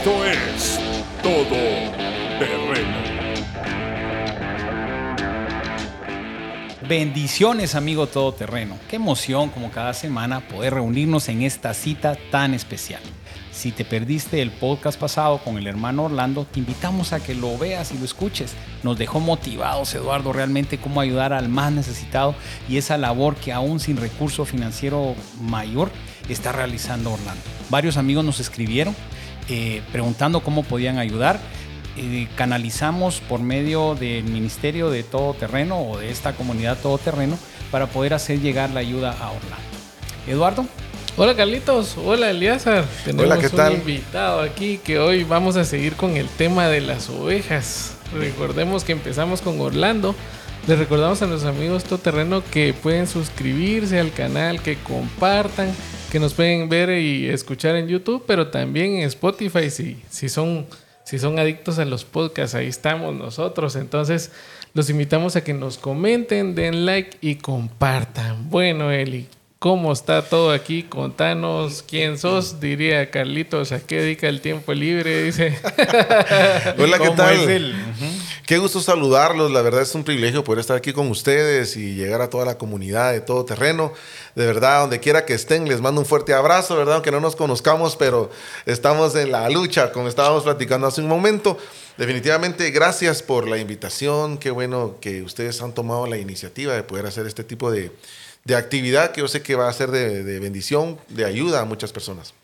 Esto es Todo Terreno. Bendiciones, amigo todoterreno. Qué emoción como cada semana poder reunirnos en esta cita tan especial. Si te perdiste el podcast pasado con el hermano Orlando, te invitamos a que lo veas y lo escuches. Nos dejó motivados, Eduardo, realmente cómo ayudar al más necesitado y esa labor que aún sin recurso financiero mayor está realizando Orlando. Varios amigos nos escribieron eh, preguntando cómo podían ayudar. Eh, canalizamos por medio del Ministerio de Todo Terreno o de esta comunidad Todo Terreno para poder hacer llegar la ayuda a Orlando. Eduardo. Hola Carlitos, hola Eliazar. Tenemos Hola, ¿qué tal? un invitado aquí que hoy vamos a seguir con el tema de las ovejas. Recordemos que empezamos con Orlando. Les recordamos a nuestros amigos Todoterreno que pueden suscribirse al canal, que compartan, que nos pueden ver y escuchar en YouTube, pero también en Spotify si, si, son, si son adictos a los podcasts, ahí estamos nosotros. Entonces los invitamos a que nos comenten, den like y compartan. Bueno, Eli, ¿Cómo está todo aquí? Contanos quién sos, diría Carlitos, ¿a qué dedica el tiempo libre? Dice. Hola, ¿qué ¿Cómo tal? Qué gusto saludarlos. La verdad es un privilegio poder estar aquí con ustedes y llegar a toda la comunidad de todo terreno. De verdad, donde quiera que estén, les mando un fuerte abrazo, ¿verdad? Aunque no nos conozcamos, pero estamos en la lucha, como estábamos platicando hace un momento. Definitivamente, gracias por la invitación. Qué bueno que ustedes han tomado la iniciativa de poder hacer este tipo de, de actividad que yo sé que va a ser de, bendición, de ayuda a muchas personas.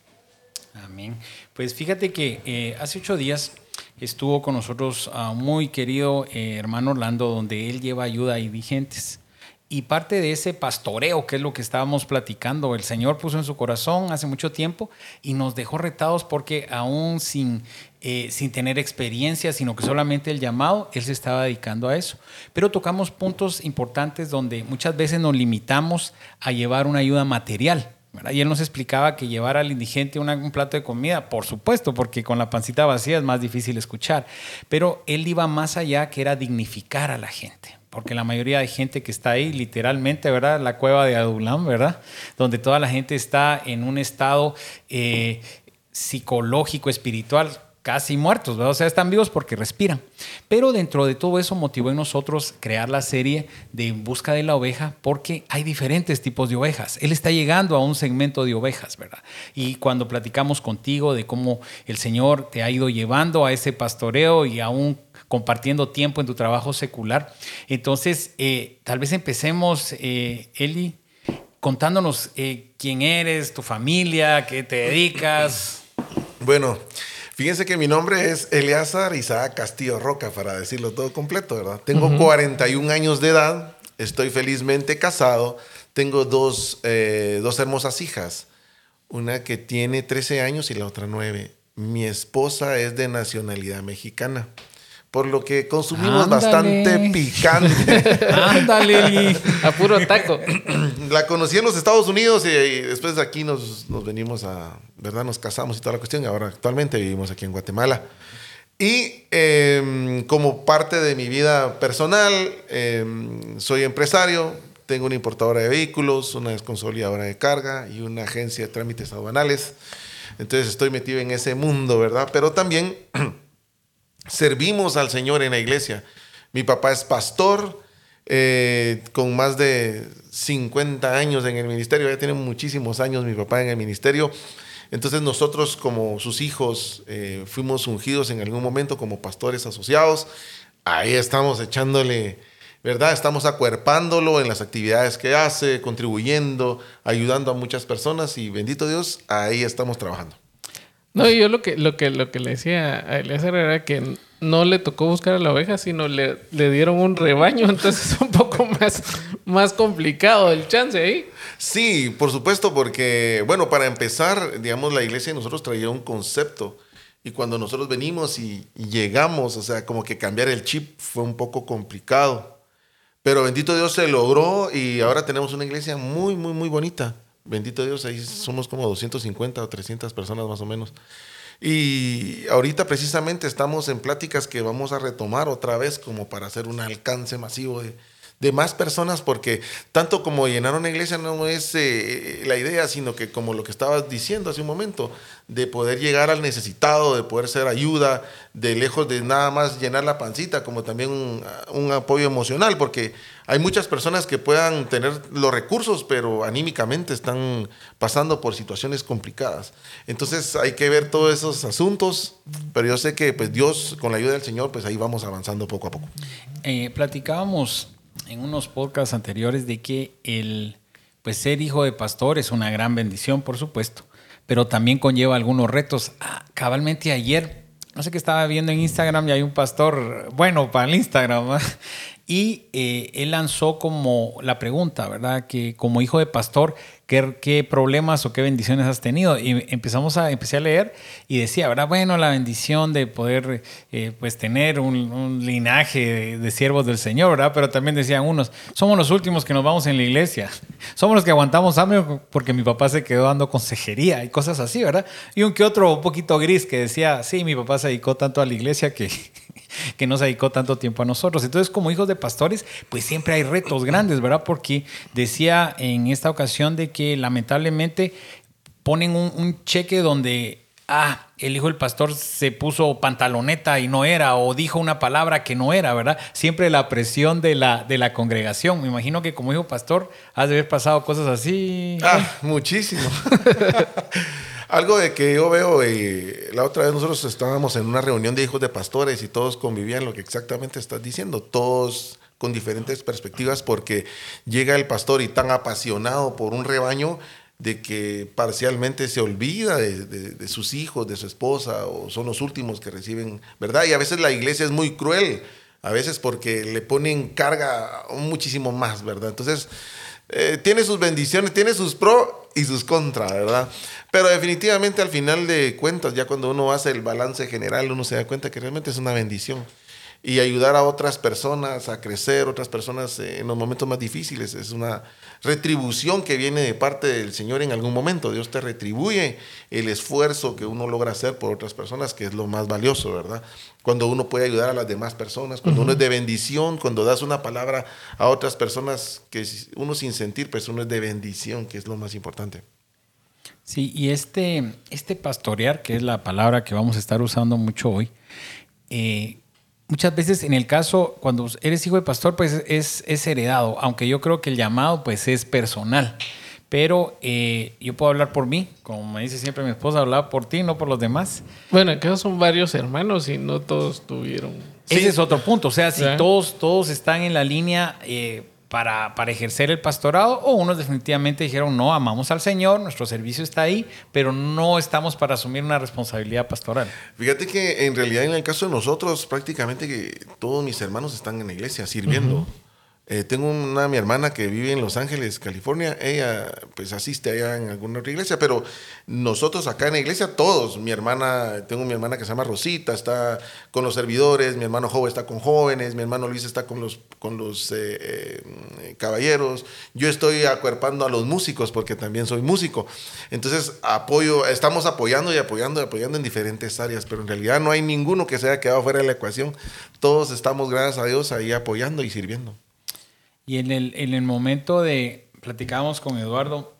Amén. Pues fíjate que eh, hace ocho días estuvo con nosotros a un muy querido eh, hermano Orlando, donde él lleva ayuda a indigentes. Y parte de ese pastoreo, que es lo que estábamos platicando, el Señor puso en su corazón hace mucho tiempo y nos dejó retados porque aún sin, eh, sin tener experiencia, sino que solamente el llamado, Él se estaba dedicando a eso. Pero tocamos puntos importantes donde muchas veces nos limitamos a llevar una ayuda material. Y él nos explicaba que llevar al indigente un plato de comida, por supuesto, porque con la pancita vacía es más difícil escuchar, pero él iba más allá, que era dignificar a la gente. Porque la mayoría de gente que está ahí, literalmente, ¿verdad? La cueva de Adulán, ¿verdad? Donde toda la gente está en un estado eh, psicológico, espiritual, casi muertos, ¿verdad? O sea, están vivos porque respiran. Pero dentro de todo eso motivó en nosotros crear la serie de En Busca de la Oveja porque hay diferentes tipos de ovejas. Él está llegando a un segmento de ovejas, ¿verdad? Y cuando platicamos contigo de cómo el Señor te ha ido llevando a ese pastoreo y aún compartiendo tiempo en tu trabajo secular, entonces eh, tal vez empecemos, eh, Eli, contándonos eh, quién eres, tu familia, qué te dedicas. Bueno, fíjense que mi nombre es Eleazar Isaac Castillo Roca, para decirlo todo completo, ¿verdad? Tengo 41 años de edad, estoy felizmente casado, tengo dos, eh, dos hermosas hijas, una que tiene 13 años y la otra 9. Mi esposa es de nacionalidad mexicana, por lo que consumimos Ándale. bastante picante. Ándale. A puro taco. La conocí en los Estados Unidos y, y después de aquí nos, nos venimos a, ¿verdad? Nos casamos y toda la cuestión. Y ahora actualmente vivimos aquí en Guatemala. Y eh, como parte de mi vida personal, eh, soy empresario, tengo una importadora de vehículos, una desconsolidadora de carga y una agencia de trámites aduanales. Entonces estoy metido en ese mundo, ¿verdad? Pero también servimos al Señor en la iglesia. Mi papá es pastor, eh, con más de 50 años en el ministerio, ya tiene muchísimos años mi papá en el ministerio. Entonces nosotros como sus hijos eh, fuimos ungidos en algún momento como pastores asociados. Ahí estamos echándole, ¿verdad? Estamos acuerpándolo en las actividades que hace, contribuyendo, ayudando a muchas personas y bendito Dios, ahí estamos trabajando. No, y yo lo que, lo que, lo que le decía a Eliezer era que no le tocó buscar a la oveja, sino le, le dieron un rebaño, entonces es un poco más, más complicado el chance ahí. Sí, por supuesto, porque, bueno, para empezar, digamos, la iglesia de nosotros traía un concepto. Y cuando nosotros venimos y llegamos, o sea, como que cambiar el chip fue un poco complicado. Pero bendito Dios se logró y ahora tenemos una iglesia muy, muy, muy bonita. Bendito Dios, ahí somos como 250 o 300 personas más o menos. Y ahorita precisamente estamos en pláticas que vamos a retomar otra vez como para hacer un alcance masivo de, de más personas, porque tanto como llenar una iglesia no es eh, la idea, sino que como lo que estabas diciendo hace un momento, de poder llegar al necesitado, de poder ser ayuda, de lejos de nada más llenar la pancita, como también un, un apoyo emocional, porque hay muchas personas que puedan tener los recursos, pero anímicamente están pasando por situaciones complicadas. Entonces hay que ver todos esos asuntos, pero yo sé que pues Dios, con la ayuda del Señor, pues ahí vamos avanzando poco a poco. Eh, platicábamos en unos podcasts anteriores de que el pues ser hijo de pastor es una gran bendición, por supuesto, pero también conlleva algunos retos. Ah, cabalmente ayer, no sé qué estaba viendo en Instagram y hay un pastor, bueno, para el Instagram. Y eh, él lanzó como la pregunta, ¿verdad? Que como hijo de pastor, ¿qué, ¿qué, problemas o qué bendiciones has tenido? Y empezamos a, empecé a leer y decía, ¿verdad? Bueno, la bendición de poder eh, pues tener un, un linaje de, de, siervos del Señor, ¿verdad? Pero también decían unos, somos los últimos que nos vamos en la iglesia, somos los que aguantamos hambre porque mi papá se quedó dando consejería y cosas así, ¿verdad? Y un que otro un poquito gris que decía, sí, mi papá se dedicó tanto a la iglesia que que nos dedicó tanto tiempo a nosotros. Entonces, como hijos de pastores, pues siempre hay retos grandes, ¿verdad? Porque decía en esta ocasión de que lamentablemente ponen un, un cheque donde ah, el hijo del pastor se puso pantaloneta y no era, o dijo una palabra que no era, ¿verdad? Siempre la presión de la, de la congregación. Me imagino que como hijo pastor has de haber pasado cosas así. Ah, muchísimo. Algo de que yo veo, eh, la otra vez nosotros estábamos en una reunión de hijos de pastores y todos convivían lo que exactamente estás diciendo, todos con diferentes perspectivas porque llega el pastor y tan apasionado por un rebaño de que parcialmente se olvida de, de, de, sus hijos, de su esposa, o son los últimos que reciben, ¿verdad? Y a veces la iglesia es muy cruel, a veces porque le ponen carga muchísimo más, ¿verdad? Entonces, eh, tiene sus bendiciones, tiene sus pros y sus contras, ¿verdad? Pero definitivamente al final de cuentas, ya cuando uno hace el balance general, uno se da cuenta que realmente es una bendición. Y ayudar a otras personas a crecer, otras personas eh, en los momentos más difíciles, es una retribución que viene de parte del Señor en algún momento. Dios te retribuye el esfuerzo que uno logra hacer por otras personas, que es lo más valioso, ¿verdad? Cuando uno puede ayudar a las demás personas, cuando uh -huh. uno es de bendición, cuando das una palabra a otras personas que uno sin sentir, pues uno es de bendición, que es lo más importante. Sí, y este, este pastorear, que es la palabra que vamos a estar usando mucho hoy, eh, muchas veces en el caso, cuando eres hijo de pastor, pues es, es heredado, aunque yo creo que el llamado pues es personal. Pero eh, yo puedo hablar por mí, como me dice siempre mi esposa, hablar por ti, no por los demás. Bueno, acá son varios hermanos y no todos tuvieron. Ese sí. es otro punto. O sea, si ¿Sí? todos, todos están en la línea eh, para, para, ejercer el pastorado, o unos definitivamente dijeron, no, amamos al Señor, nuestro servicio está ahí, pero no estamos para asumir una responsabilidad pastoral. Fíjate que en realidad en el caso de nosotros, prácticamente que todos mis hermanos están en la iglesia sirviendo. Uh -huh. Eh, tengo una mi hermana que vive en Los Ángeles, California. Ella pues asiste allá en alguna otra iglesia, pero nosotros acá en la iglesia todos, mi hermana, tengo mi hermana que se llama Rosita, está con los servidores, mi hermano Joe está con jóvenes, mi hermano Luis está con los con los eh, eh, caballeros. Yo estoy acuerpando a los músicos porque también soy músico. Entonces, apoyo, estamos apoyando y apoyando y apoyando en diferentes áreas, pero en realidad no hay ninguno que se haya quedado fuera de la ecuación. Todos estamos gracias a Dios ahí apoyando y sirviendo. Y en el, en el momento de, platicábamos con Eduardo,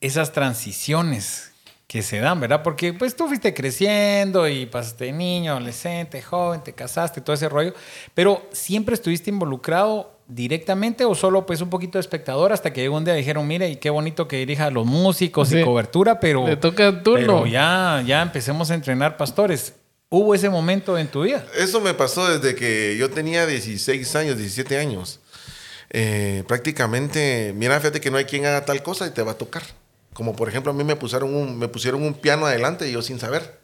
esas transiciones que se dan, ¿verdad? Porque pues tú fuiste creciendo y pasaste niño, adolescente, joven, te casaste, todo ese rollo, pero siempre estuviste involucrado directamente o solo pues un poquito de espectador hasta que llegó un día y dijeron, mire, y qué bonito que dirija a los músicos sí. y cobertura, pero, Le toca turno. pero ya, ya empecemos a entrenar pastores. ¿Hubo ese momento en tu vida? Eso me pasó desde que yo tenía 16 años, 17 años eh, prácticamente, mira, fíjate que no hay quien haga tal cosa y te va a tocar. Como por ejemplo, a mí me pusieron un, me pusieron un piano adelante y yo sin saber.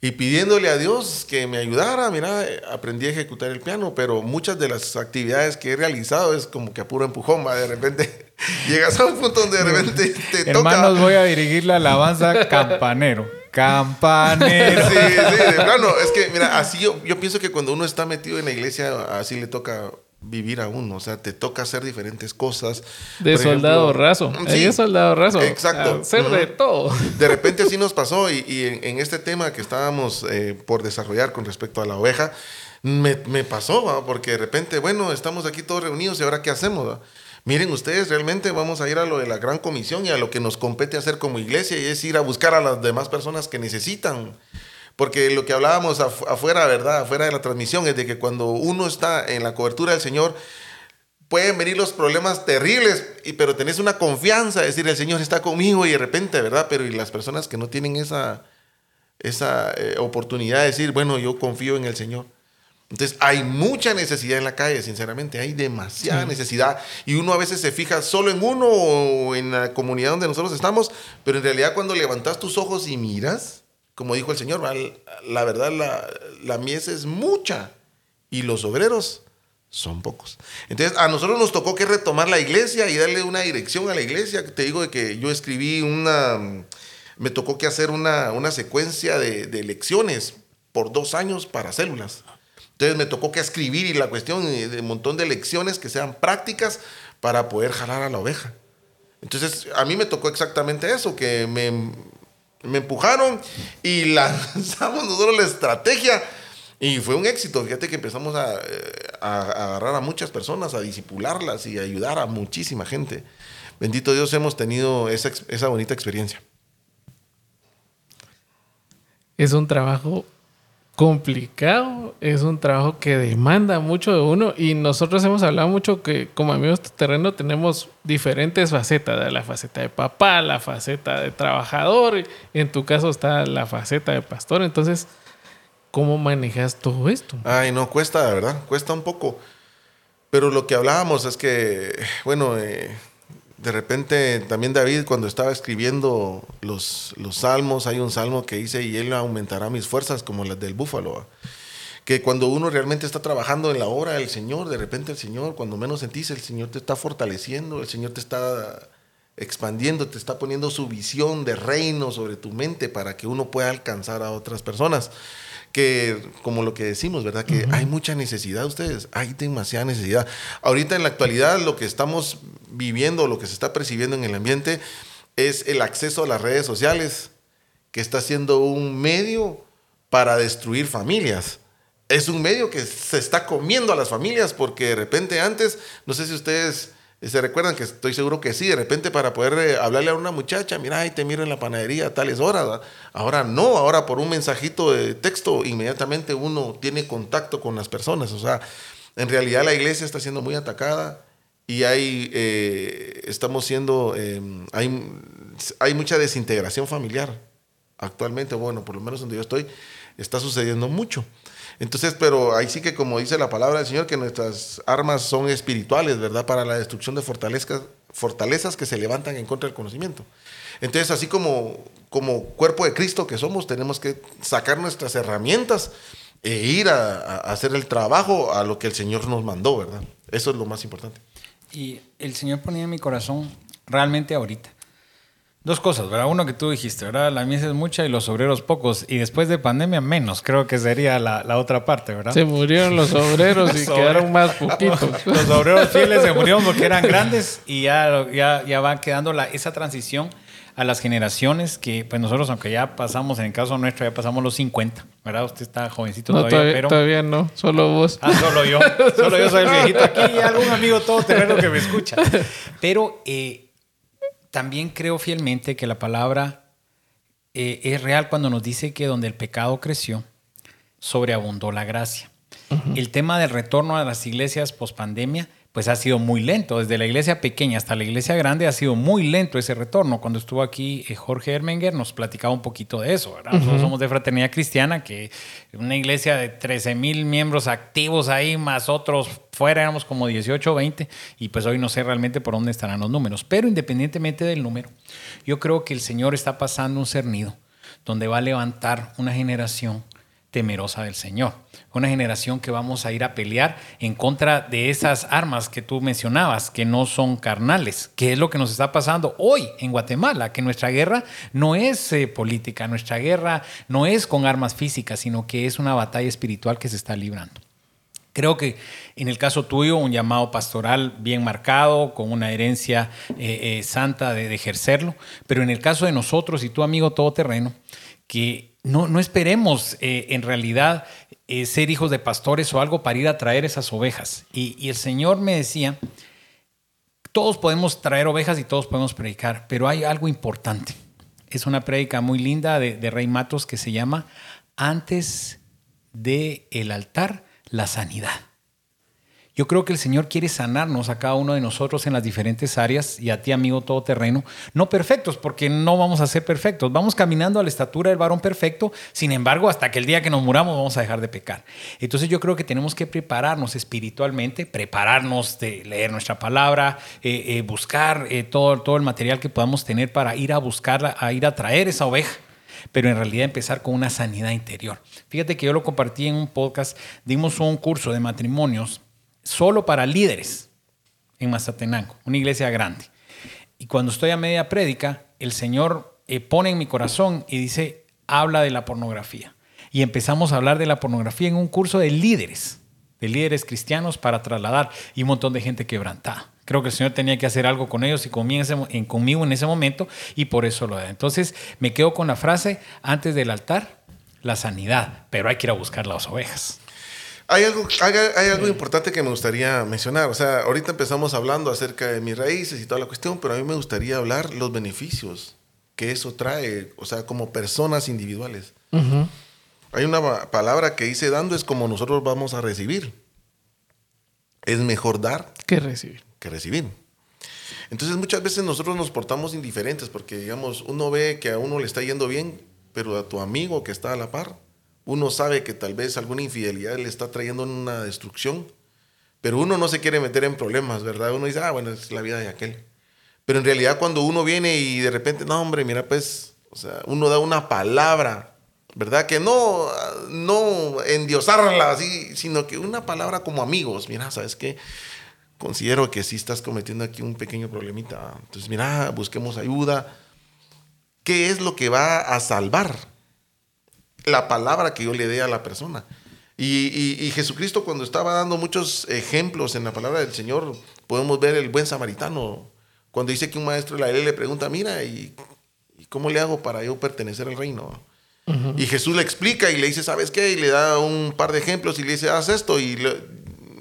Y pidiéndole a Dios que me ayudara, mira, aprendí a ejecutar el piano, pero muchas de las actividades que he realizado es como que a puro empujón, ¿va? de repente llegas a un punto donde de repente te toca. Hermanos, voy a dirigir la alabanza campanero. Campanero. Sí, sí, de plano. Es que, mira, así yo, yo pienso que cuando uno está metido en la iglesia, así le toca vivir aún, o sea, te toca hacer diferentes cosas. De Por soldado ejemplo, raso. Sí, Ahí es soldado raso. Exacto. Hacer uh -huh. de todo. De repente así nos pasó y, y en, en, este tema que estábamos eh, por desarrollar con respecto a la oveja, Me, me pasó, ¿va? porque de repente, bueno, estamos aquí todos reunidos y ahora qué hacemos. ¿va? Miren ustedes, realmente vamos a ir a lo de la gran comisión y a lo que nos compete hacer como iglesia y es ir a buscar a las demás personas que necesitan. Porque lo que hablábamos afuera, ¿verdad? Afuera de la transmisión es de que cuando uno está en la cobertura del Señor, pueden venir los problemas terribles, pero tenés una confianza, decir, el Señor está conmigo y de repente, ¿verdad? Pero y las personas que no tienen esa, esa eh, oportunidad de decir, bueno, yo confío en el Señor. Entonces hay mucha necesidad en la calle, sinceramente, hay demasiada necesidad y uno a veces se fija solo en uno o en la comunidad donde nosotros estamos, pero en realidad cuando levantas tus ojos y miras, como dijo el Señor, la, verdad la, la mies es mucha y los obreros son pocos. Entonces, a nosotros nos tocó que retomar la iglesia y darle una dirección a la iglesia. Te digo de que yo escribí una, me tocó que hacer una, una secuencia de, de lecciones por dos años para células. Entonces me tocó que escribir y la cuestión de un montón de lecciones que sean prácticas para poder jalar a la oveja. Entonces a mí me tocó exactamente eso, que me, me empujaron y lanzamos nosotros la estrategia y fue un éxito. Fíjate que empezamos a, eh, a, agarrar a muchas personas, a disipularlas y a ayudar a muchísima gente. Bendito Dios, hemos tenido esa, esa bonita experiencia. Es un trabajo complicado, es un trabajo que demanda mucho de uno y nosotros hemos hablado mucho que como amigos de terreno tenemos diferentes facetas, la faceta de papá, la faceta de trabajador, en tu caso está la faceta de pastor, entonces, ¿cómo manejas todo esto? Ay, no, cuesta, verdad, cuesta un poco, pero lo que hablábamos es que, bueno, eh, de repente también David cuando estaba escribiendo los, los salmos, hay un salmo que dice, y él aumentará mis fuerzas como las del búfalo. Que cuando uno realmente está trabajando en la obra del Señor, de repente el Señor, cuando menos sentís, el Señor te está fortaleciendo, el Señor te está expandiendo, te está poniendo su visión de reino sobre tu mente para que uno pueda alcanzar a otras personas que como lo que decimos, ¿verdad? Que hay mucha necesidad ustedes, hay demasiada necesidad. Ahorita en la actualidad lo que estamos viviendo, lo que se está percibiendo en el ambiente es el acceso a las redes sociales, que está siendo un medio para destruir familias. Es un medio que se está comiendo a las familias porque de repente antes, no sé si ustedes se recuerdan que estoy seguro que sí, de repente para poder eh, hablarle a una muchacha, mira, ahí te miro en la panadería a tales horas. Ahora no, ahora por un mensajito de texto inmediatamente uno tiene contacto con las personas. O sea, en realidad la iglesia está siendo muy atacada y hay, eh, estamos siendo, em, hay, hay mucha desintegración familiar actualmente, bueno, por lo menos donde yo estoy, está sucediendo mucho. Entonces, pero ahí sí que como dice la palabra del Señor, que nuestras armas son espirituales, ¿verdad? Para la destrucción de fortalezas, fortalezas que se levantan en contra del conocimiento. Entonces, así como, como cuerpo de Cristo que somos, tenemos que sacar nuestras herramientas e ir a, a hacer el trabajo a lo que el Señor nos mandó, ¿verdad? Eso es lo más importante. Y el Señor ponía en mi corazón realmente ahorita Dos cosas, ¿verdad? Uno que tú dijiste, ¿verdad? La mies es mucha y los obreros pocos. Y después de pandemia, menos. Creo que sería la, la otra parte, ¿verdad? Se murieron los obreros y quedaron más poquitos. los obreros fieles se murieron porque eran grandes y ya, ya, ya va quedando la, esa transición a las generaciones que, pues nosotros, aunque ya pasamos, en el caso nuestro, ya pasamos los 50, ¿verdad? Usted está jovencito todavía, todavía, pero... Todavía no, solo vos. Ah, solo yo. Solo yo soy el viejito aquí y algún amigo todo terreno que me escucha. Pero... Eh, también creo fielmente que la palabra eh, es real cuando nos dice que donde el pecado creció, sobreabundó la gracia. El tema del retorno a las iglesias post pandemia pues ha sido muy lento. Desde la iglesia pequeña hasta la iglesia grande ha sido muy lento ese retorno. Cuando estuvo aquí eh, Jorge Hermenger nos platicaba un poquito de eso. Nosotros somos de Fraternidad Cristiana, que una iglesia de 13 mil miembros activos ahí, más otros fuera, éramos como 18 o 20, y pues hoy no sé realmente por dónde estarán los números. Pero independientemente del número, yo creo que el Señor está pasando un cernido donde va a levantar una generación temerosa del Señor. Una generación que vamos a ir a pelear en contra de esas armas que tú mencionabas, que no son carnales, que es lo que nos está pasando hoy en Guatemala, que nuestra guerra no es eh, política, nuestra guerra no es con armas físicas, sino que es una batalla espiritual que se está librando. Creo que en el caso tuyo, un llamado pastoral bien marcado, con una herencia eh, eh, santa de, ejercerlo, pero en el caso de nosotros y tu amigo todoterreno, que no, no esperemos en realidad eh, ser hijos de pastores o algo para ir a traer esas ovejas. Y, el Señor me decía, todos podemos traer ovejas y todos podemos predicar, pero hay algo importante. Es una prédica muy linda de, de Rey Matos que se llama Antes del el altar, la sanidad. Yo creo que el Señor quiere sanarnos a cada uno de nosotros en las diferentes áreas y a ti, amigo todoterreno. No perfectos, porque no vamos a ser perfectos. Vamos caminando a la estatura del varón perfecto. Sin embargo, hasta que el día que nos muramos vamos a dejar de pecar. Entonces yo creo que tenemos que prepararnos espiritualmente, prepararnos de leer nuestra palabra, eh, eh, buscar eh, todo, todo el material que podamos tener para ir a buscarla, a ir a traer esa oveja pero en realidad empezar con una sanidad interior. Fíjate que yo lo compartí en un podcast, dimos un curso de matrimonios solo para líderes en Mazatenango, una iglesia grande. Y cuando estoy a media prédica, el Señor eh, pone en mi corazón y dice, habla de la pornografía. Y empezamos a hablar de la pornografía en un curso de líderes, de líderes cristianos para trasladar y un montón de gente quebrantada. Creo que el Señor tenía que hacer algo con ellos y conmigo en ese momento y por eso lo da. Entonces me quedo con la frase, antes del altar, la sanidad, pero hay que ir a buscar las ovejas. Hay algo, hay, algo importante que me gustaría mencionar. O sea, ahorita empezamos hablando acerca de mis raíces y toda la cuestión, pero a mí me gustaría hablar los beneficios que eso trae, o sea, como personas individuales. Hay una palabra que dice, dando es como nosotros vamos a recibir. Es mejor dar que recibir. Que recibir. Entonces muchas veces nosotros nos portamos indiferentes porque, digamos, uno ve que a uno le está yendo bien, pero a tu amigo que está a la par, uno sabe que tal vez alguna infidelidad le está trayendo una destrucción, pero uno no se quiere meter en problemas, ¿verdad? Uno dice, ah, bueno, es la vida de aquel. Pero en realidad cuando uno viene y de repente, no, hombre, mira, pues, o sea, uno da una palabra, ¿verdad? Que no, no endiosarla así, sino que una palabra como amigos, mira, ¿sabes qué? Considero que sí estás cometiendo aquí un pequeño problemita. Entonces, mira, busquemos ayuda. ¿Qué es lo que va a salvar? La palabra que yo le dé a la persona. Y, Jesucristo cuando estaba dando muchos ejemplos en la palabra del Señor, podemos ver el buen samaritano, cuando dice que un maestro de la ley le pregunta, mira, ¿y, cómo le hago para yo pertenecer al reino? Y Jesús le explica y le dice, ¿sabes qué? Y le da un par de ejemplos y le dice, haz esto. Y le,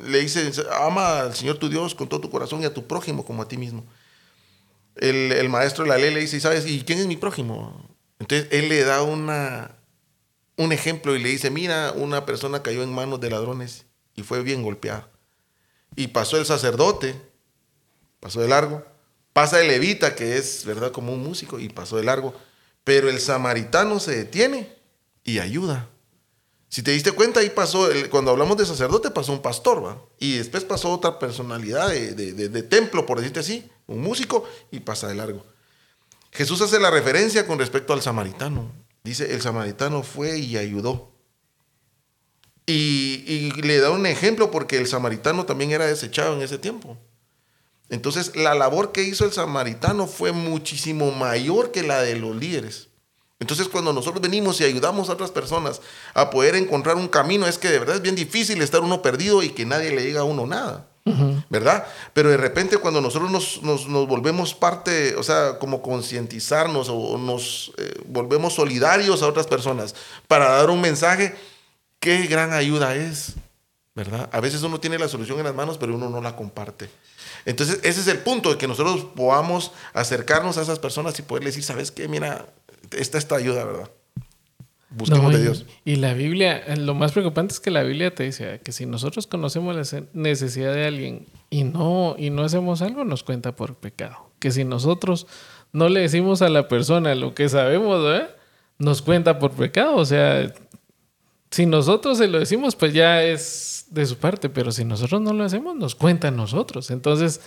le dice, ama al Señor tu Dios con todo tu corazón y a tu prójimo como a ti mismo. El, el maestro de la ley le dice, ¿sabes? ¿Y quién es mi prójimo? Entonces él le da una, un ejemplo y le dice, mira, una persona cayó en manos de ladrones y fue bien golpeada. Y pasó el sacerdote, pasó de largo. Pasa el levita, que es, ¿verdad?, como un músico, y pasó de largo. Pero el samaritano se detiene y ayuda. Si te diste cuenta, ahí pasó, cuando hablamos de sacerdote, pasó un pastor, ¿va? Y después pasó otra personalidad de, de templo, por decirte así, un músico, y pasa de largo. Jesús hace la referencia con respecto al samaritano. Dice, el samaritano fue y ayudó. Y, le da un ejemplo porque el samaritano también era desechado en ese tiempo. Entonces, la labor que hizo el samaritano fue muchísimo mayor que la de los líderes. Entonces, cuando nosotros venimos y ayudamos a otras personas a poder encontrar un camino, es que de verdad es bien difícil estar uno perdido y que nadie le diga a uno nada. ¿Verdad? Pero de repente cuando nosotros nos, volvemos parte, o sea, como concientizarnos o nos eh, volvemos solidarios a otras personas para dar un mensaje, qué gran ayuda es, ¿verdad? A veces uno tiene la solución en las manos, pero uno no la comparte. Entonces, ese es el punto, de que nosotros podamos acercarnos a esas personas y poderles decir, ¿sabes qué? Mira, esta esta ayuda, ¿verdad? Busquemos de Dios. Y la Biblia, lo más preocupante es que la Biblia te dice que si nosotros conocemos la necesidad de alguien y no, y no hacemos algo, nos cuenta por pecado. Que si nosotros no le decimos a la persona lo que sabemos, nos cuenta por pecado. O sea, si nosotros se lo decimos, pues ya es de su parte, pero si nosotros no lo hacemos, nos cuenta a nosotros. Entonces,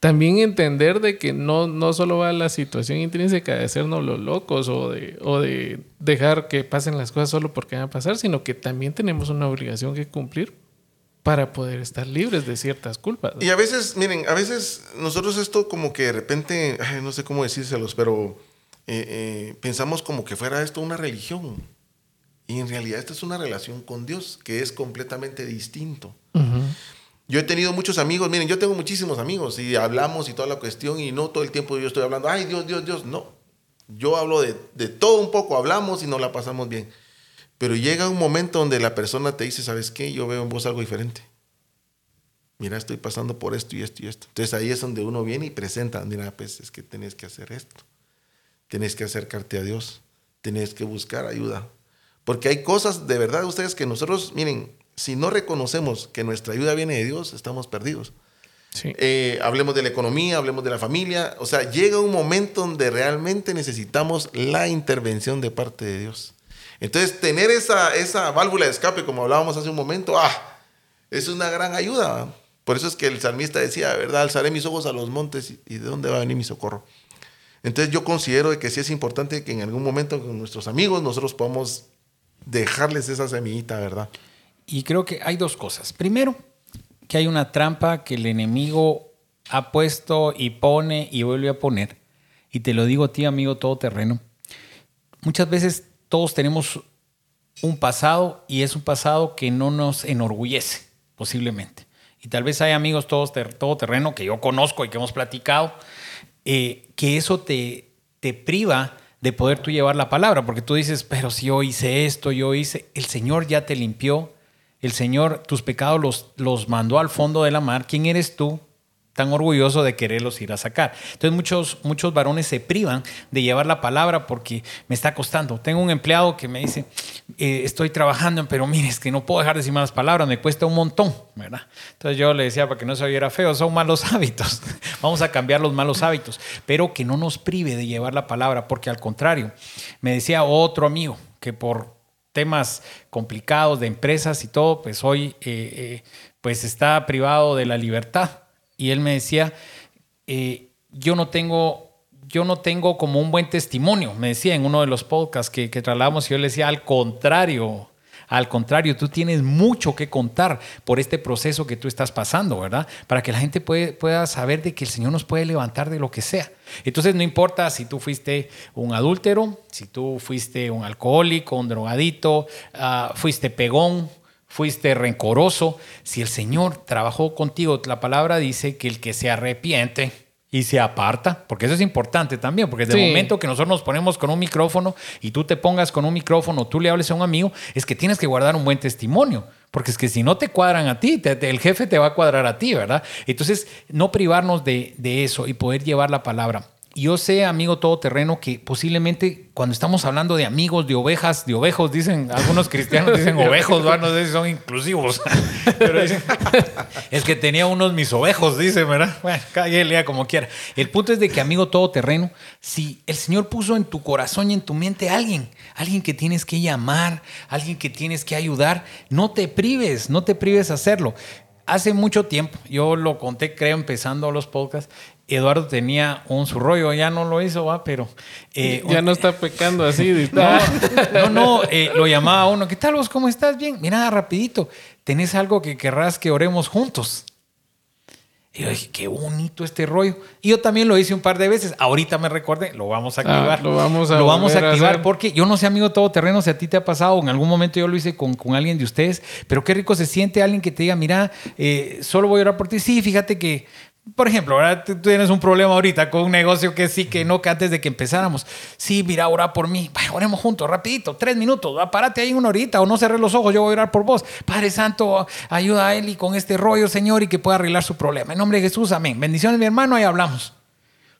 también entender de que no, no solo va la situación intrínseca de hacernos los locos o de, o de dejar que pasen las cosas solo porque van a pasar, sino que también tenemos una obligación que cumplir para poder estar libres de ciertas culpas. Y a veces, miren, a veces nosotros esto como que de repente, no sé cómo decírselos, pero eh, eh, pensamos como que fuera esto una religión. Y en realidad esta es una relación con Dios que es completamente distinto. Yo he tenido muchos amigos, miren, yo tengo muchísimos amigos y hablamos y toda la cuestión y no todo el tiempo yo estoy hablando, ay Dios, Dios, Dios, no. Yo hablo de, de todo un poco, hablamos y nos la pasamos bien. Pero llega un momento donde la persona te dice, ¿sabes qué? Yo veo en vos algo diferente. Mira, estoy pasando por esto y esto y esto. Entonces ahí es donde uno viene y presenta, mira, pues es que tenés que hacer esto. Tenés que acercarte a Dios. Tenés que buscar ayuda. Porque hay cosas de verdad, ustedes, que nosotros, miren, si no reconocemos que nuestra ayuda viene de Dios, estamos perdidos. Sí. Eh, hablemos de la economía, hablemos de la familia. O sea, llega un momento donde realmente necesitamos la intervención de parte de Dios. Entonces, tener esa, esa válvula de escape, como hablábamos hace un momento, ah, es una gran ayuda. Por eso es que el salmista decía, de verdad, alzaré mis ojos a los montes y, de dónde va a venir mi socorro. Entonces yo considero de que sí es importante que en algún momento con nuestros amigos nosotros podamos dejarles esa semillita, ¿verdad? Y creo que hay dos cosas. Primero, que hay una trampa que el enemigo ha puesto y pone y vuelve a poner. Y te lo digo a ti, amigo todoterreno. Muchas veces todos tenemos un pasado y es un pasado que no nos enorgullece, posiblemente. Y tal vez hay amigos todos ter- todoterreno que yo conozco y que hemos platicado, eh, que eso te, te priva de poder tú llevar la palabra, porque tú dices, pero si yo hice esto, yo hice, el Señor ya te limpió, el Señor tus pecados los, los mandó al fondo de la mar, ¿quién eres tú? Tan orgulloso de quererlos ir a sacar. Entonces muchos, muchos varones se privan de llevar la palabra porque me está costando. Tengo un empleado que me dice, eh, estoy trabajando, pero mire, es que no puedo dejar de decir malas palabras, me cuesta un montón, ¿verdad? Entonces yo le decía para que no se oyera feo, son malos hábitos. Vamos a cambiar los malos hábitos, pero que no nos prive de llevar la palabra, porque al contrario, me decía otro amigo que por temas complicados de empresas y todo, pues hoy eh, eh, pues está privado de la libertad y él me decía, eh, yo no tengo, yo no tengo como un buen testimonio, me decía en uno de los podcasts que, que trasladamos, yo le decía, al contrario, al contrario, tú tienes mucho que contar por este proceso que tú estás pasando, ¿verdad? Para que la gente puede, pueda saber de que el Señor nos puede levantar de lo que sea. Entonces, no importa si tú fuiste un adúltero, si tú fuiste un alcohólico, un drogadito, uh, fuiste pegón, fuiste rencoroso, si el Señor trabajó contigo, la palabra dice que el que se arrepiente y se aparta, porque eso es importante también, porque desde sí. el momento que nosotros nos ponemos con un micrófono y tú te pongas con un micrófono, tú le hables a un amigo, es que tienes que guardar un buen testimonio, porque es que si no te cuadran a ti, te, te, el jefe te va a cuadrar a ti, ¿verdad? Entonces, no privarnos de, de eso y poder llevar la palabra. Yo sé, amigo todoterreno, que posiblemente cuando estamos hablando de amigos, de ovejas, de ovejos, dicen, algunos cristianos dicen ovejos, ¿verdad? no sé si son inclusivos. Pero dicen, es que tenía unos mis ovejos, dicen, ¿verdad? Bueno, cada quien lea como quiera. El punto es de que, amigo todoterreno, si el Señor puso en tu corazón y en tu mente a alguien, alguien que tienes que llamar, alguien que tienes que ayudar, no te prives, no te prives a hacerlo. Hace mucho tiempo, yo lo conté, creo, empezando los podcasts, Eduardo tenía un su rollo, ya no lo hizo, va, pero... Eh, ya un, no está pecando así. no, no, no eh, lo llamaba uno, ¿qué tal vos? ¿Cómo estás? Bien, mira, rapidito, ¿tenés algo que querrás que oremos juntos? Y yo dije, qué bonito este rollo. Y yo también lo hice un par de veces. Ahorita me recordé, lo vamos a activar. Ah, lo vamos a, lo vamos a activar a porque yo no sé, amigo todoterreno, si a ti te ha pasado, en algún momento yo lo hice con, con alguien de ustedes, pero qué rico se siente alguien que te diga, mira, eh, solo voy a orar por ti. Sí, fíjate que por ejemplo, ahora tú tienes un problema ahorita con un negocio que sí, que no, que antes de que empezáramos. Sí, mira, ora por mí. Vaya, oremos juntos, rapidito, tres minutos. Párate ahí una horita o no cerres los ojos, yo voy a orar por vos. Padre Santo, ayuda a él y con este rollo, Señor, y que pueda arreglar su problema. En nombre de Jesús, amén. Bendiciones, mi hermano, ahí hablamos.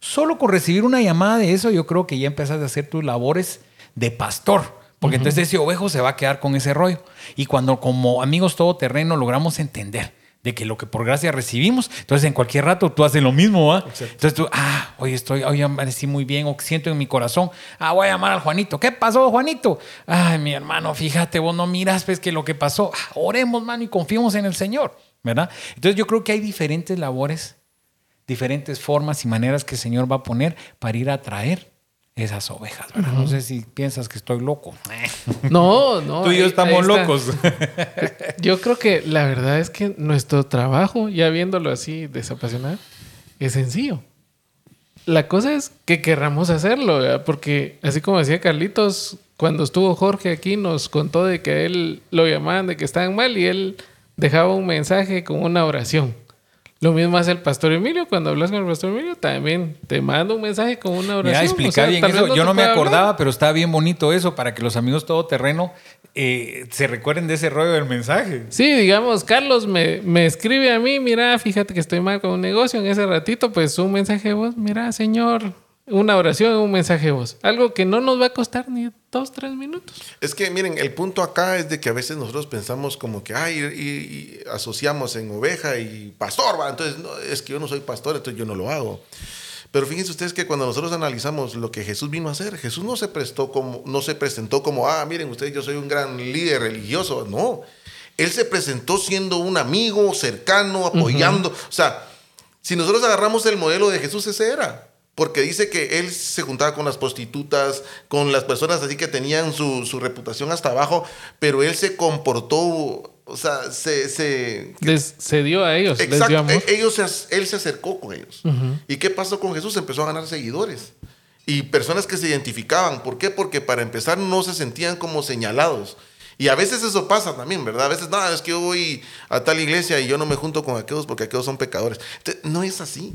Solo con recibir una llamada de eso, yo creo que ya empezás a hacer tus labores de pastor. Porque uh -huh. entonces ese ovejo se va a quedar con ese rollo. Y cuando como amigos todoterreno logramos entender de que lo que por gracia recibimos, entonces en cualquier rato tú haces lo mismo, ¿va? Entonces tú, ah, hoy estoy, hoy amanecí muy bien, o siento en mi corazón, ah, voy a llamar al Juanito. ¿Qué pasó, Juanito? Ay, mi hermano, fíjate, vos no miras, pues que lo que pasó, ah, oremos, mano, y confiemos en el Señor, ¿verdad? Entonces yo creo que hay diferentes labores, diferentes formas y maneras que el Señor va a poner para ir a traer esas ovejas, ¿verdad? Uh -huh. No sé si piensas que estoy loco. No, no. Tú y yo ahí- estamos ahí locos. Yo creo que la verdad es que nuestro trabajo, ya viéndolo así desapasionado, es sencillo. La cosa es que querramos hacerlo, ¿verdad? porque así como decía Carlitos, cuando estuvo Jorge aquí nos contó de que a él lo llamaban de que estaban mal y él dejaba un mensaje con una oración. Lo mismo hace el pastor Emilio. Cuando hablas con el pastor Emilio, también te manda un mensaje con una oración. Mira, explica O sea, bien eso. Yo no me hablar. acordaba, pero está bien bonito eso para que los amigos todoterreno eh, se recuerden de ese rollo del mensaje. Sí, digamos, Carlos me, me escribe a mí, mira, fíjate que estoy mal con un negocio, en ese ratito, pues un mensaje de voz, mira, señor, una oración, un mensaje de voz. Algo que no nos va a costar ni dos, tres minutos. Es que miren, el punto acá es de que a veces nosotros pensamos como que, ay, y, y asociamos en oveja y pastor, ¿va? entonces no, es que yo no soy pastor, entonces yo no lo hago. Pero fíjense ustedes que cuando nosotros analizamos lo que Jesús vino a hacer, Jesús no se prestó como, no se presentó como, ah, miren ustedes, yo soy un gran líder religioso. No, él se presentó siendo un amigo cercano, apoyando. O sea, si nosotros agarramos el modelo de Jesús, ese era. Porque dice que él se juntaba con las prostitutas, con las personas así que tenían su, su reputación hasta abajo, pero él se comportó, o sea, se... se Les cedió a ellos, les dio Exacto, e- ellos se él se acercó con ellos. ¿Y qué pasó con Jesús? Empezó a ganar seguidores y personas que se identificaban. ¿Por qué? Porque para empezar no se sentían como señalados. Y a veces eso pasa también, ¿verdad? A veces, no, es que yo voy a tal iglesia y yo no me junto con aquellos porque aquellos son pecadores. Entonces, no es así.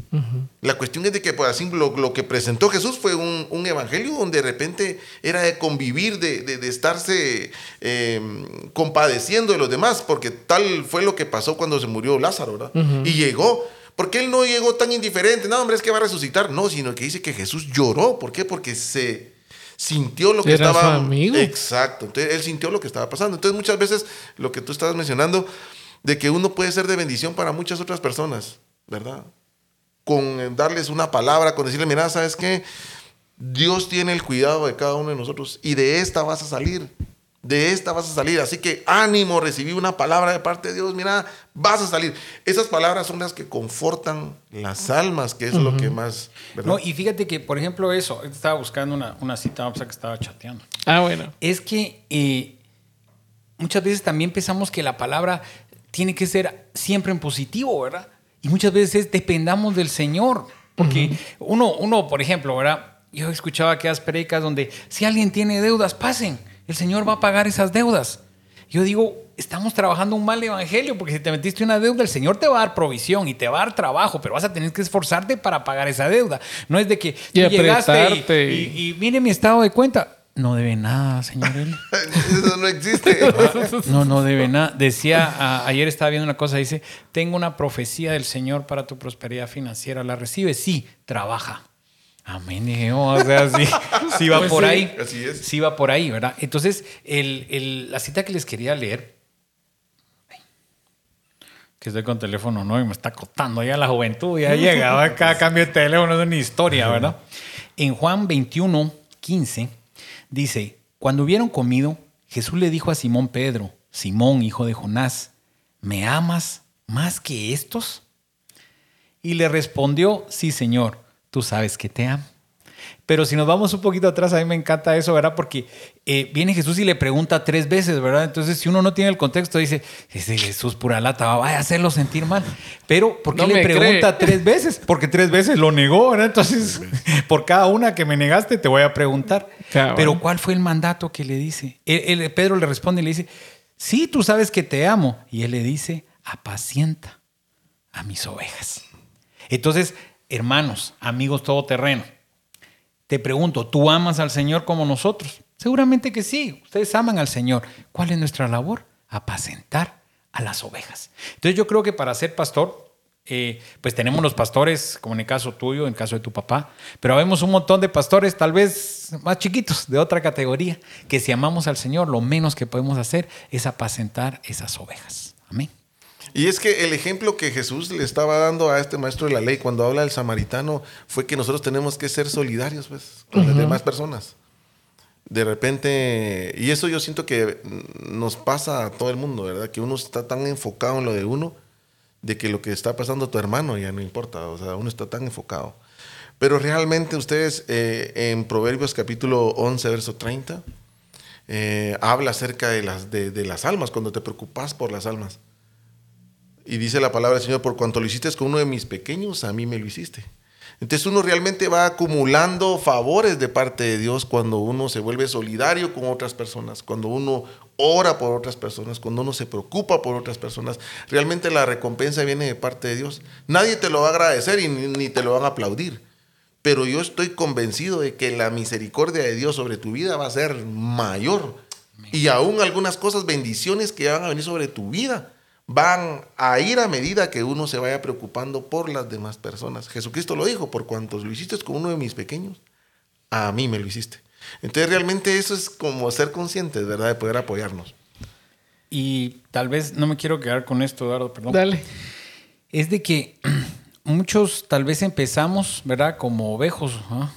La cuestión es de que, pues, así, lo, lo que presentó Jesús fue un, un evangelio donde de repente era de convivir, de, de- de estarse eh, compadeciendo de los demás, porque tal fue lo que pasó cuando se murió Lázaro, ¿verdad? Y llegó. Porque él no llegó tan indiferente, no, hombre, es que va a resucitar. No, sino que dice que Jesús lloró. ¿Por qué? Porque se sintió lo que Era estaba. su amigo. Exacto. Entonces él sintió lo que estaba pasando. Entonces muchas veces lo que tú estabas mencionando, de que uno puede ser de bendición para muchas otras personas, ¿verdad? Con darles una palabra, con decirle, mira, ¿sabes qué? Dios tiene el cuidado de cada uno de nosotros y de esta vas a salir. De esta vas a salir. Así que ánimo, recibí una palabra de parte de Dios. Mira, vas a salir. Esas palabras son las que confortan las almas, que es lo que más. ¿verdad? No, y fíjate que, por ejemplo, eso, estaba buscando una, una cita, o sea, que estaba chateando. Ah, bueno. Es que eh, muchas veces también pensamos que la palabra tiene que ser siempre en positivo, ¿verdad? Y muchas veces dependamos del Señor. Porque uno, uno, por ejemplo, ¿verdad? Yo escuchaba aquellas predicas donde si alguien tiene deudas, pasen. El Señor va a pagar esas deudas. Yo digo, estamos trabajando un mal evangelio porque si te metiste una deuda, el Señor te va a dar provisión y te va a dar trabajo, pero vas a tener que esforzarte para pagar esa deuda. No es de que Y tú llegaste y, y- y- y mire mi estado de cuenta. No debe nada, señor. Eli. Eso no existe. No, no debe nada. Decía, a- ayer estaba viendo una cosa, dice, tengo una profecía del Señor para tu prosperidad financiera. ¿La recibes? Sí, trabaja. Amén. oh, o sea, sí, sí va Pues por sí, ahí. así es. Sí va por ahí, ¿verdad? Entonces, el- el- la cita que les quería leer, que estoy con teléfono nuevo y me está costando ya la juventud, ya llegaba cada cambio de teléfono, es una historia, ¿verdad? En Juan 21, 15, dice, cuando hubieron comido, Jesús le dijo a Simón Pedro, Simón, hijo de Jonás, ¿me amas más que estos? Y le respondió, sí, Señor, tú sabes que te amo. Pero si nos vamos un poquito atrás, a mí me encanta eso, ¿verdad? Porque eh, viene Jesús y le pregunta tres veces, ¿verdad? Entonces, si uno no tiene el contexto, dice, ese Jesús pura lata, vaya a hacerlo sentir mal. Pero, ¿por qué No le pregunta cree. tres veces? Porque tres veces lo negó, ¿verdad? Entonces, por cada una que me negaste, te voy a preguntar. Pero, ¿cuál fue el mandato que le dice? Pedro le responde y le dice, sí, tú sabes que te amo. Y él le dice, apacienta a mis ovejas. Entonces, hermanos, amigos todoterreno, te pregunto, ¿tú amas al Señor como nosotros? Seguramente que sí, ustedes aman al Señor. ¿Cuál es nuestra labor? Apacentar a las ovejas. Entonces yo creo que para ser pastor, eh, pues tenemos los pastores, como en el caso tuyo, en el caso de tu papá, pero vemos un montón de pastores tal vez más chiquitos, de otra categoría, que si amamos al Señor, lo menos que podemos hacer es apacentar esas ovejas. Amén. Y es que el ejemplo que Jesús le estaba dando a este maestro de la ley cuando habla del samaritano fue que nosotros tenemos que ser solidarios pues, con las demás personas. De repente, y eso yo siento que nos pasa a todo el mundo, ¿verdad? Que uno está tan enfocado en lo de uno, de que lo que está pasando a tu hermano ya no importa, o sea, uno está tan enfocado. Pero realmente ustedes eh, en Proverbios capítulo 11, verso 30, eh, habla acerca de las, de, de las almas, cuando te preocupas por las almas. Y dice la palabra del Señor, por cuanto lo hiciste con uno de mis pequeños, a mí me lo hiciste. Entonces uno realmente va acumulando favores de parte de Dios cuando uno se vuelve solidario con otras personas, cuando uno ora por otras personas, cuando uno se preocupa por otras personas. Realmente la recompensa viene de parte de Dios. Nadie te lo va a agradecer y ni, te lo van a aplaudir. Pero yo estoy convencido de que la misericordia de Dios sobre tu vida va a ser mayor. Y aún algunas cosas, bendiciones que van a venir sobre tu vida van a ir a medida que uno se vaya preocupando por las demás personas. Jesucristo lo dijo, por cuantos lo hiciste con uno de mis pequeños, a mí me lo hiciste. Entonces realmente eso es como ser conscientes, ¿verdad? De poder apoyarnos. Y tal vez no me quiero quedar con esto, Eduardo, perdón. Dale. Es de que muchos tal vez empezamos, ¿verdad? Como ovejos, ¿ah?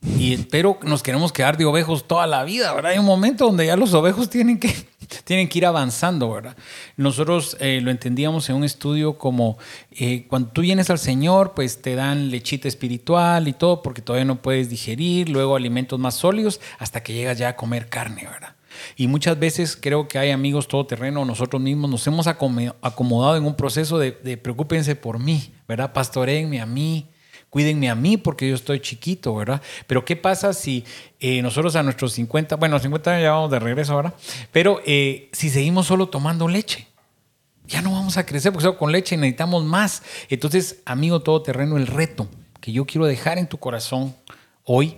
Y pero nos queremos quedar de ovejos toda la vida, ¿verdad? Hay un momento donde ya los ovejos tienen que, tienen que ir avanzando, ¿verdad? Nosotros eh, lo entendíamos en un estudio como eh, cuando tú vienes al Señor, pues te dan lechita espiritual y todo porque todavía no puedes digerir, luego alimentos más sólidos hasta que llegas ya a comer carne, ¿verdad? Y muchas veces creo que hay amigos todoterreno, nosotros mismos nos hemos acomodado en un proceso de, de preocúpense por mí, ¿verdad? Pastoreenme a mí, cuídenme a mí porque yo estoy chiquito, ¿verdad? Pero ¿qué pasa si eh, nosotros a nuestros 50, bueno, 50 años ya vamos de regreso ahora, pero eh, si seguimos solo tomando leche? Ya no vamos a crecer porque solo con leche necesitamos más. Entonces, amigo todoterreno, el reto que yo quiero dejar en tu corazón hoy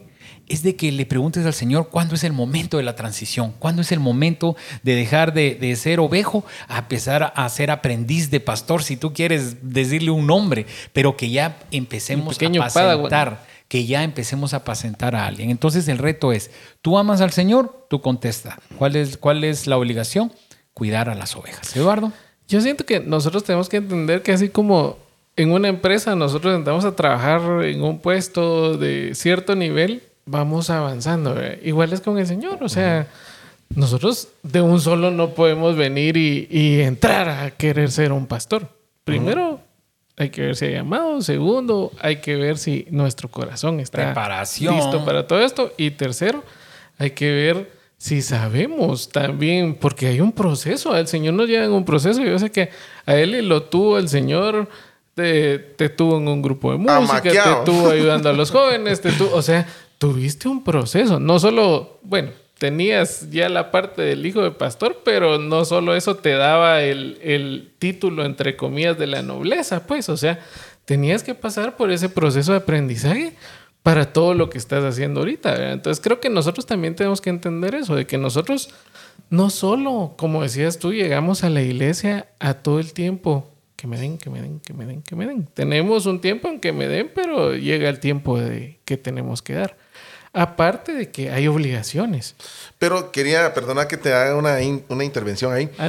es de que le preguntes al Señor cuándo es el momento de la transición, cuándo es el momento de dejar de, ser ovejo a empezar a ser aprendiz de pastor, si tú quieres decirle un nombre, pero que ya empecemos a apacentar, que ya empecemos a apacentar a alguien. Entonces el reto es, tú amas al Señor, tú contesta. ¿Cuál es, cuál es la obligación? Cuidar a las ovejas. Eduardo. Yo siento que nosotros tenemos que entender que así como en una empresa nosotros entramos a trabajar en un puesto de cierto nivel, vamos avanzando. Igual es con el Señor, o sea, nosotros de un solo no podemos venir y, entrar a querer ser un pastor. Primero, hay que ver si hay llamado. Segundo, hay que ver si nuestro corazón está listo para todo esto. Y tercero, hay que ver si sabemos también, porque hay un proceso. El Señor nos lleva en un proceso. Yo sé que a él lo tuvo el Señor. Te, te, tuvo en un grupo de música, te tuvo ayudando a los jóvenes, te tuvo, o sea, tuviste un proceso. No solo, bueno, tenías ya la parte del hijo de pastor, pero no solo eso te daba el, título, entre comillas, de la nobleza, pues, o sea, tenías que pasar por ese proceso de aprendizaje para todo lo que estás haciendo ahorita. Entonces creo que nosotros también tenemos que entender eso, de que nosotros no solo, como decías tú, llegamos a la iglesia a todo el tiempo que me den, que me den, que me den, que me den. Tenemos un tiempo en que me den, pero llega el tiempo de que tenemos que dar. Aparte de que hay obligaciones. Pero quería, perdona que te haga una, una intervención ahí. Ah,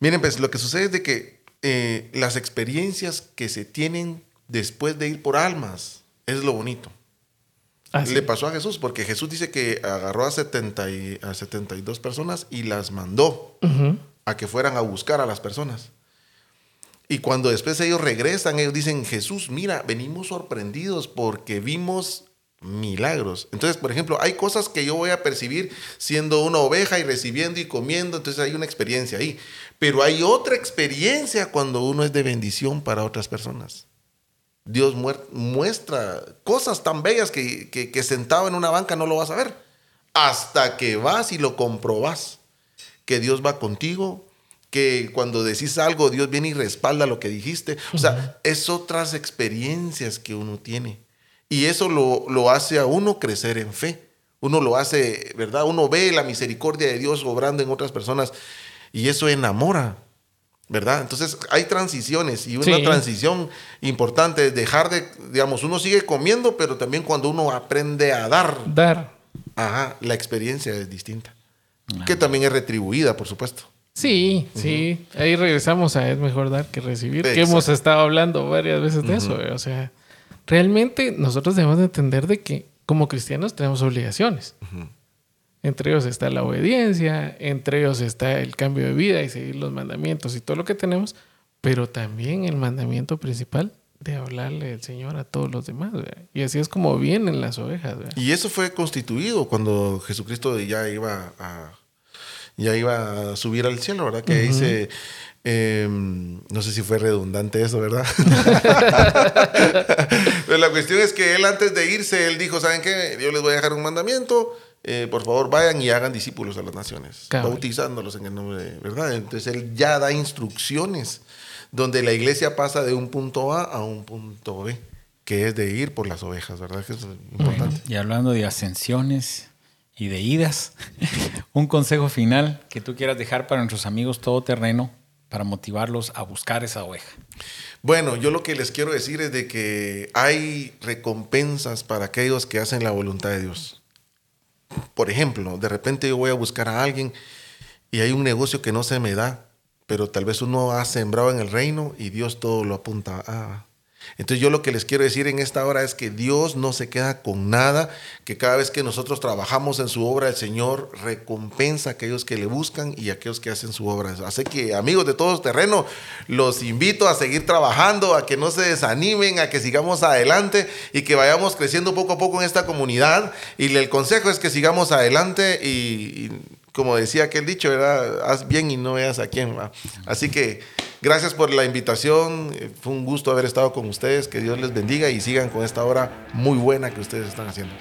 Miren, pues lo que sucede es de que eh, las experiencias que se tienen después de ir por almas es lo bonito. Ah, Le pasó a Jesús, porque Jesús dice que agarró a, 70 y, a 72 personas y las mandó a que fueran a buscar a las personas. Y cuando después ellos regresan, ellos dicen, Jesús, mira, venimos sorprendidos porque vimos milagros. Entonces, por ejemplo, hay cosas que yo voy a percibir siendo una oveja y recibiendo y comiendo, entonces hay una experiencia ahí. Pero hay otra experiencia cuando uno es de bendición para otras personas. Dios muestra cosas tan bellas que, que, sentado en una banca no lo vas a ver. Hasta que vas y lo comprobas. Que Dios va contigo, que cuando decís algo, Dios viene y respalda lo que dijiste. O sea, es otras experiencias que uno tiene. Y eso lo, hace a uno crecer en fe. Uno lo hace, ¿verdad? Uno ve la misericordia de Dios obrando en otras personas y eso enamora, ¿verdad? Entonces hay transiciones y una transición importante es dejar de, digamos, uno sigue comiendo, pero también cuando uno aprende a dar. Dar. Ajá, la experiencia es distinta. Que también es retribuida, por supuesto. Sí, sí. Ahí regresamos a es mejor dar que recibir, que hemos estado hablando varias veces de eso. O sea, realmente nosotros debemos de entender de que como cristianos tenemos obligaciones. Entre ellos está la obediencia, entre ellos está el cambio de vida y seguir los mandamientos y todo lo que tenemos, pero también el mandamiento principal de hablarle al Señor a todos los demás. Y así es como vienen las ovejas. Y eso fue constituido cuando Jesucristo ya iba a ya iba a subir al cielo, ¿verdad? Que dice, em, no sé si fue redundante eso, ¿verdad? Pero la cuestión es que él antes de irse, él dijo, ¿saben qué? Yo les voy a dejar un mandamiento. eh, por favor, vayan y hagan discípulos a las naciones, Cabal. bautizándolos en el nombre de, ¿verdad? Entonces él ya da instrucciones donde la iglesia pasa de un punto A a un punto B, que es de ir por las ovejas, ¿verdad? Que es importante. Y hablando de ascensiones y de idas, un consejo final que tú quieras dejar para nuestros amigos todoterreno para motivarlos a buscar esa oveja. Bueno, yo lo que les quiero decir es de que hay recompensas para aquellos que hacen la voluntad de Dios. Por ejemplo, de repente yo voy a buscar a alguien y hay un negocio que no se me da, pero tal vez uno ha sembrado en el reino y Dios todo lo apunta a... Entonces yo lo que les quiero decir en esta hora es que Dios no se queda con nada, que cada vez que nosotros trabajamos en su obra, el Señor recompensa a aquellos que le buscan y a aquellos que hacen su obra. Así que amigos de todos terreno, los invito a seguir trabajando, a que no se desanimen, a que sigamos adelante y que vayamos creciendo poco a poco en esta comunidad. Y el consejo es que sigamos adelante y, como decía aquel dicho, ¿verdad? haz bien y no veas a quién. ¿va? Así que gracias por la invitación. Eh, Fue un gusto haber estado con ustedes. Que Dios les bendiga y sigan con esta obra muy buena que ustedes están haciendo.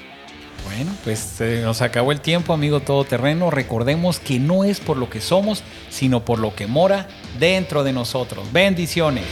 Bueno, pues eh, nos acabó el tiempo, amigo todoterreno. Recordemos que no es por lo que somos, sino por lo que mora dentro de nosotros. Bendiciones.